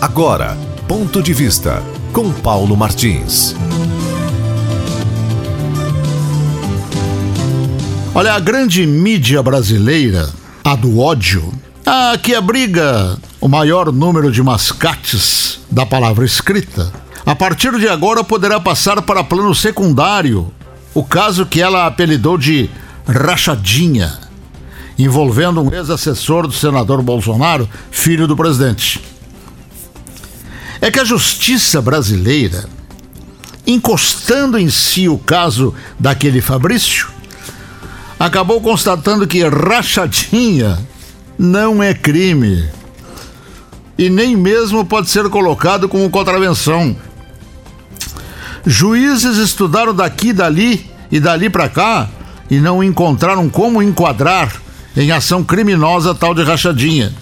Agora, ponto de vista com Paulo Martins. Olha, a grande mídia brasileira, a do ódio, a que abriga o maior número de mascates da palavra escrita, a partir de agora poderá passar para plano secundário o caso que ela apelidou de rachadinha, envolvendo um ex-assessor do senador Bolsonaro, filho do presidente é que a justiça brasileira, encostando em si o caso daquele Fabrício, acabou constatando que rachadinha não é crime e nem mesmo pode ser colocado como contravenção. Juízes estudaram daqui, dali e dali para cá e não encontraram como enquadrar em ação criminosa tal de rachadinha.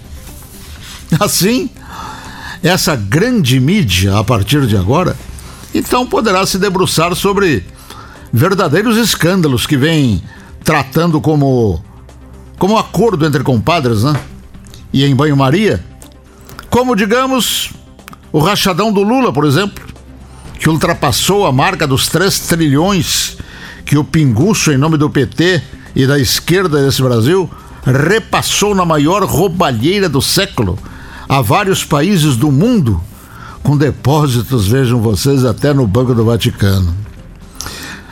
Assim, essa grande mídia a partir de agora, então poderá se debruçar sobre verdadeiros escândalos que vem tratando como como acordo entre compadres, né? E em banho-maria, como digamos, o rachadão do Lula, por exemplo, que ultrapassou a marca dos 3 trilhões que o pinguço em nome do PT e da esquerda desse Brasil repassou na maior roubalheira do século a vários países do mundo com depósitos, vejam vocês, até no Banco do Vaticano.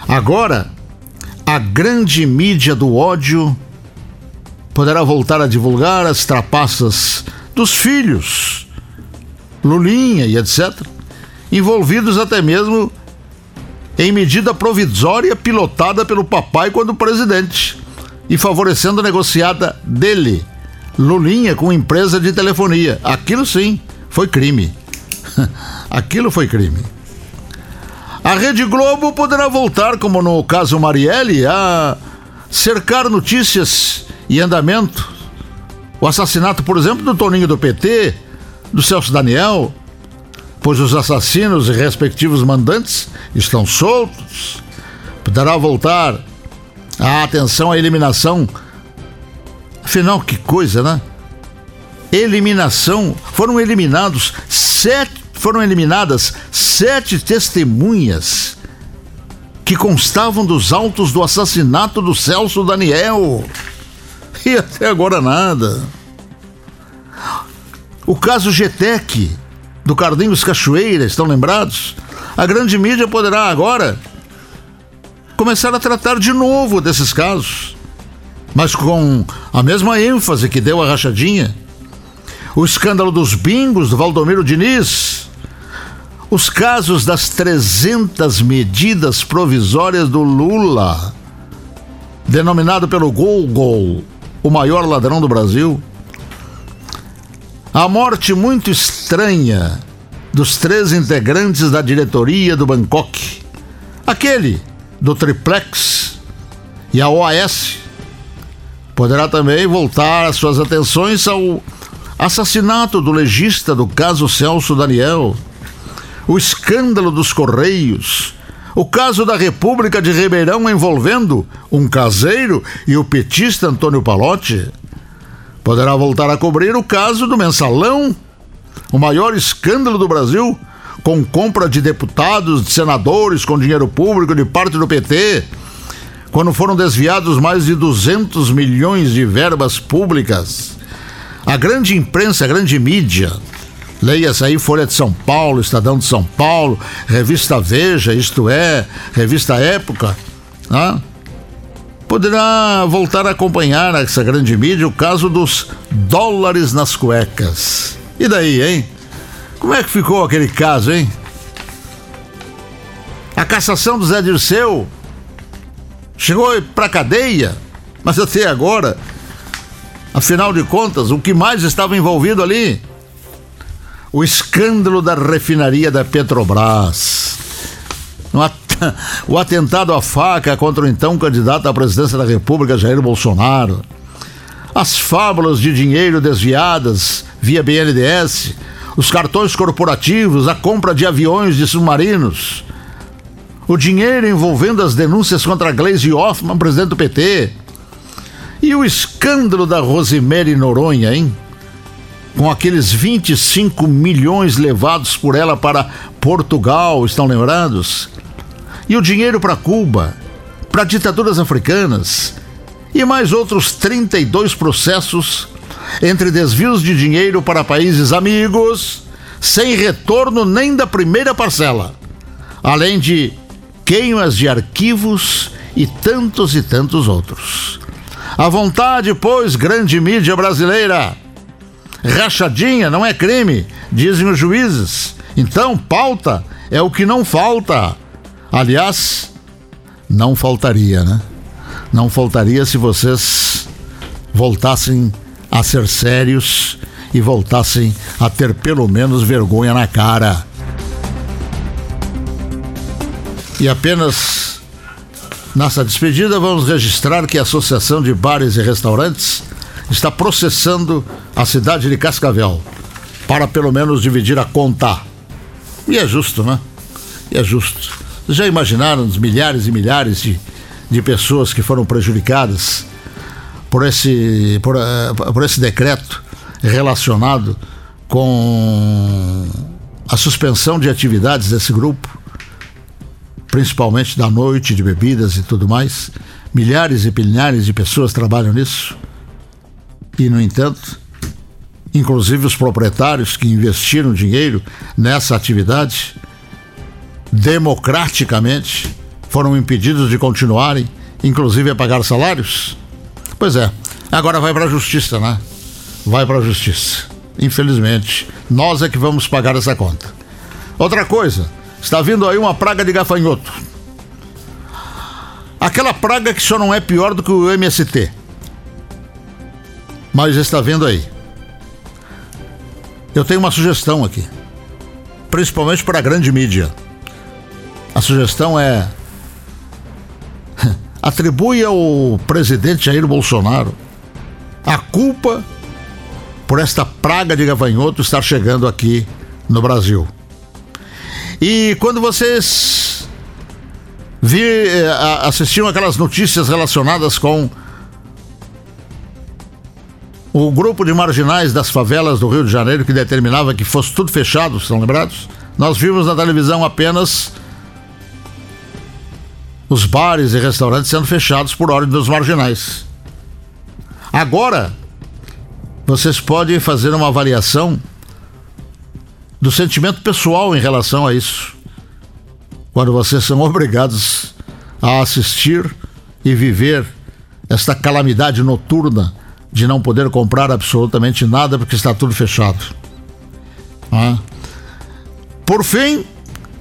Agora, a grande mídia do ódio poderá voltar a divulgar as trapaças dos filhos, Lulinha e etc., envolvidos até mesmo em medida provisória pilotada pelo papai quando presidente e favorecendo a negociada dele Lulinha com empresa de telefonia. Aquilo sim foi crime. Aquilo foi crime. A Rede Globo poderá voltar, como no caso Marielle, a cercar notícias e andamento. O assassinato, por exemplo, do Toninho do PT, do Celso Daniel, pois os assassinos e respectivos mandantes estão soltos. Poderá voltar a atenção à eliminação Afinal, que coisa, né? Eliminação. Foram eliminados sete. Foram eliminadas sete testemunhas que constavam dos autos do assassinato do Celso Daniel. E até agora nada. O caso GTEC, do Carlinhos Cachoeira, estão lembrados? A grande mídia poderá agora começar a tratar de novo desses casos mas com a mesma ênfase que deu a rachadinha. O escândalo dos bingos do Valdomiro Diniz. Os casos das 300 medidas provisórias do Lula, denominado pelo Google o maior ladrão do Brasil. A morte muito estranha dos três integrantes da diretoria do Bangkok. Aquele do Triplex e a OAS poderá também voltar as suas atenções ao assassinato do legista do caso Celso Daniel, o escândalo dos Correios, o caso da República de Ribeirão envolvendo um caseiro e o petista Antônio Palotti. Poderá voltar a cobrir o caso do mensalão, o maior escândalo do Brasil, com compra de deputados, de senadores com dinheiro público de parte do PT quando foram desviados mais de 200 milhões de verbas públicas. A grande imprensa, a grande mídia, leia-se aí Folha de São Paulo, Estadão de São Paulo, Revista Veja, isto é, Revista Época, né? poderá voltar a acompanhar essa grande mídia o caso dos dólares nas cuecas. E daí, hein? Como é que ficou aquele caso, hein? A cassação do Zé Dirceu chegou para cadeia, mas até agora, afinal de contas, o que mais estava envolvido ali? O escândalo da refinaria da Petrobras. O atentado à faca contra o então candidato à presidência da República, Jair Bolsonaro. As fábulas de dinheiro desviadas via BNDES, os cartões corporativos, a compra de aviões de submarinos o dinheiro envolvendo as denúncias contra Gleisi Hoffmann, presidente do PT. E o escândalo da Rosemary Noronha, hein? com aqueles 25 milhões levados por ela para Portugal, estão lembrados? E o dinheiro para Cuba, para ditaduras africanas e mais outros 32 processos entre desvios de dinheiro para países amigos, sem retorno nem da primeira parcela, além de queimas de arquivos e tantos e tantos outros. À vontade, pois, grande mídia brasileira. Rachadinha não é crime, dizem os juízes. Então, pauta é o que não falta. Aliás, não faltaria, né? Não faltaria se vocês voltassem a ser sérios e voltassem a ter pelo menos vergonha na cara. E apenas nessa despedida vamos registrar que a Associação de Bares e Restaurantes está processando a cidade de Cascavel para pelo menos dividir a conta. E é justo, né? E é justo. Já imaginaram os milhares e milhares de, de pessoas que foram prejudicadas por esse, por, uh, por esse decreto relacionado com a suspensão de atividades desse grupo, principalmente da noite, de bebidas e tudo mais. Milhares e milhares de pessoas trabalham nisso. E, no entanto, inclusive os proprietários que investiram dinheiro nessa atividade, democraticamente, foram impedidos de continuarem, inclusive a pagar salários. Pois é, agora vai para a justiça, né? Vai para a justiça. Infelizmente, nós é que vamos pagar essa conta. Outra coisa, está vindo aí uma praga de gafanhoto. Aquela praga que só não é pior do que o MST. Mas está vindo aí. Eu tenho uma sugestão aqui, principalmente para a grande mídia. A sugestão é atribui ao presidente Jair Bolsonaro a culpa por esta praga de gafanhoto estar chegando aqui no Brasil. E quando vocês vi, eh, assistiam aquelas notícias relacionadas com o grupo de marginais das favelas do Rio de Janeiro que determinava que fosse tudo fechado, estão lembrados? Nós vimos na televisão apenas os bares e restaurantes sendo fechados por ordem dos marginais. Agora, vocês podem fazer uma avaliação do sentimento pessoal em relação a isso. Quando vocês são obrigados a assistir e viver esta calamidade noturna de não poder comprar absolutamente nada porque está tudo fechado. Ah. Por fim,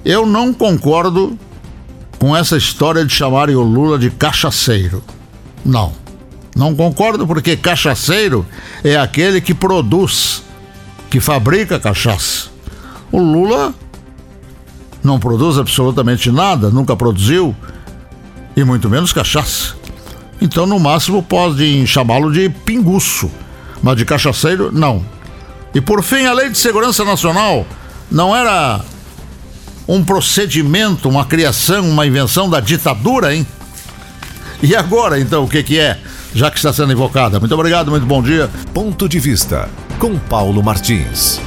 eu não concordo com essa história de chamarem o Lula de cachaceiro. Não. Não concordo porque cachaceiro é aquele que produz, que fabrica cachaça. O Lula não produz absolutamente nada, nunca produziu, e muito menos cachaça. Então, no máximo, podem chamá-lo de pinguço, mas de cachaceiro, não. E por fim, a Lei de Segurança Nacional não era um procedimento, uma criação, uma invenção da ditadura, hein? E agora, então, o que, que é, já que está sendo invocada? Muito obrigado, muito bom dia. Ponto de vista com Paulo Martins.